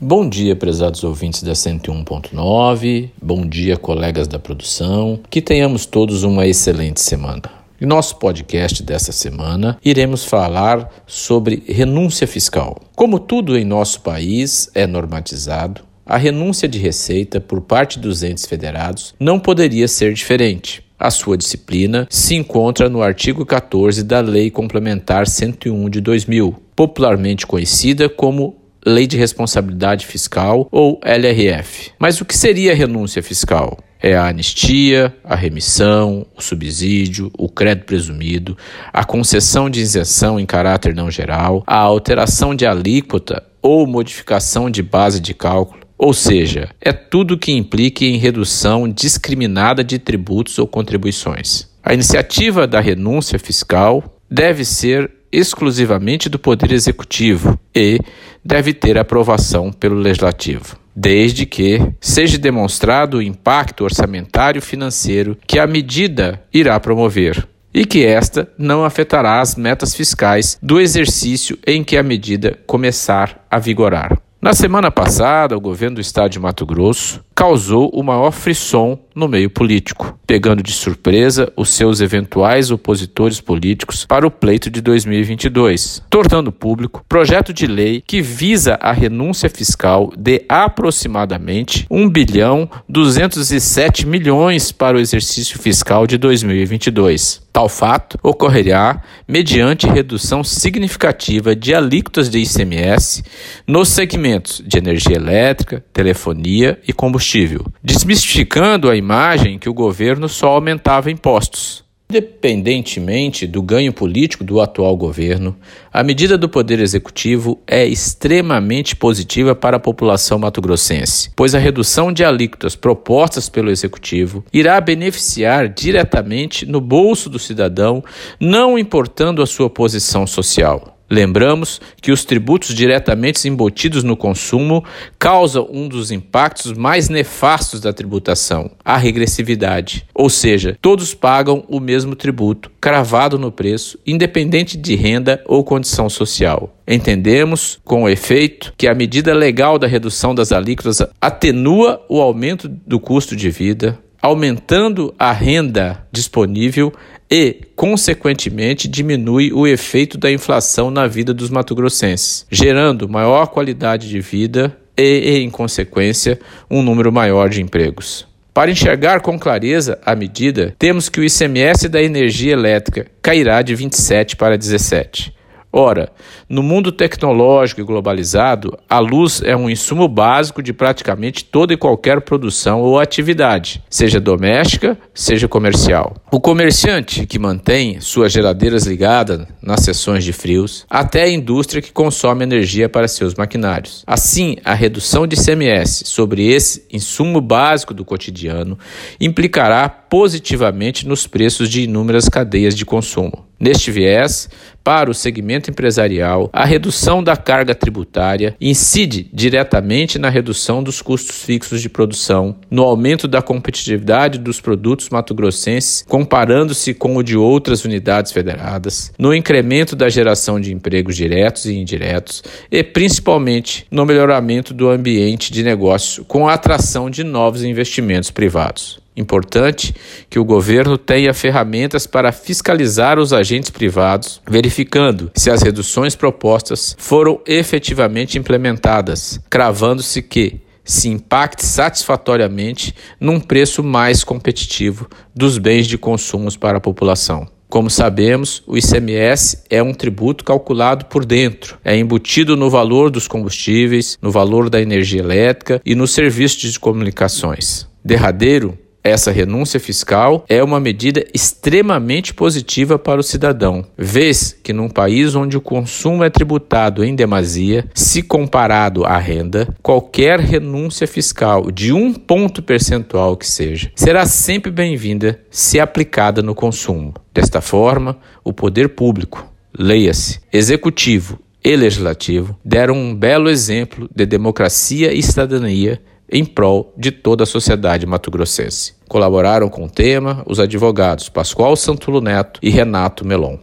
Bom dia, prezados ouvintes da 101.9. Bom dia, colegas da produção. Que tenhamos todos uma excelente semana. Em nosso podcast desta semana, iremos falar sobre renúncia fiscal. Como tudo em nosso país é normatizado, a renúncia de receita por parte dos entes federados não poderia ser diferente. A sua disciplina se encontra no artigo 14 da Lei Complementar 101 de 2000, popularmente conhecida como Lei de Responsabilidade Fiscal ou LRF. Mas o que seria renúncia fiscal? É a anistia, a remissão, o subsídio, o crédito presumido, a concessão de isenção em caráter não geral, a alteração de alíquota ou modificação de base de cálculo, ou seja, é tudo que implique em redução discriminada de tributos ou contribuições. A iniciativa da renúncia fiscal deve ser exclusivamente do Poder Executivo e deve ter aprovação pelo Legislativo, desde que seja demonstrado o impacto orçamentário financeiro que a medida irá promover e que esta não afetará as metas fiscais do exercício em que a medida começar a vigorar. Na semana passada, o governo do estado de Mato Grosso causou o maior frisson no meio político, pegando de surpresa os seus eventuais opositores políticos para o pleito de 2022, tornando público projeto de lei que visa a renúncia fiscal de aproximadamente 1 bilhão 207 milhões para o exercício fiscal de 2022. Tal fato ocorrerá mediante redução significativa de alíquotas de ICMS nos segmentos de energia elétrica, telefonia e combustível combustível, desmistificando a imagem que o governo só aumentava impostos. Independentemente do ganho político do atual governo, a medida do Poder Executivo é extremamente positiva para a população mato-grossense, pois a redução de alíquotas propostas pelo Executivo irá beneficiar diretamente no bolso do cidadão, não importando a sua posição social. Lembramos que os tributos diretamente embutidos no consumo causam um dos impactos mais nefastos da tributação, a regressividade. Ou seja, todos pagam o mesmo tributo, cravado no preço, independente de renda ou condição social. Entendemos, com efeito, que a medida legal da redução das alíquotas atenua o aumento do custo de vida, aumentando a renda disponível e, consequentemente, diminui o efeito da inflação na vida dos matogrossenses, gerando maior qualidade de vida e, em consequência, um número maior de empregos. Para enxergar com clareza a medida, temos que o ICMS da energia elétrica cairá de 27 para 17. Ora, no mundo tecnológico e globalizado, a luz é um insumo básico de praticamente toda e qualquer produção ou atividade, seja doméstica, seja comercial. O comerciante que mantém suas geladeiras ligadas nas sessões de frios, até a indústria que consome energia para seus maquinários. Assim, a redução de CMS sobre esse insumo básico do cotidiano implicará positivamente nos preços de inúmeras cadeias de consumo. Neste viés, para o segmento empresarial, a redução da carga tributária incide diretamente na redução dos custos fixos de produção, no aumento da competitividade dos produtos matogrossenses comparando-se com o de outras unidades federadas, no incremento da geração de empregos diretos e indiretos e principalmente no melhoramento do ambiente de negócio com a atração de novos investimentos privados. Importante que o governo tenha ferramentas para fiscalizar os agentes privados, verificando se as reduções propostas foram efetivamente implementadas, cravando-se que se impacte satisfatoriamente num preço mais competitivo dos bens de consumo para a população. Como sabemos, o ICMS é um tributo calculado por dentro, é embutido no valor dos combustíveis, no valor da energia elétrica e nos serviços de comunicações. Derradeiro, essa renúncia fiscal é uma medida extremamente positiva para o cidadão, vez que num país onde o consumo é tributado em demasia, se comparado à renda, qualquer renúncia fiscal de um ponto percentual que seja, será sempre bem-vinda se aplicada no consumo. Desta forma, o poder público, leia-se, executivo e legislativo, deram um belo exemplo de democracia e cidadania em prol de toda a sociedade mato-grossense. Colaboraram com o tema os advogados Pascoal Santulo Neto e Renato Melon.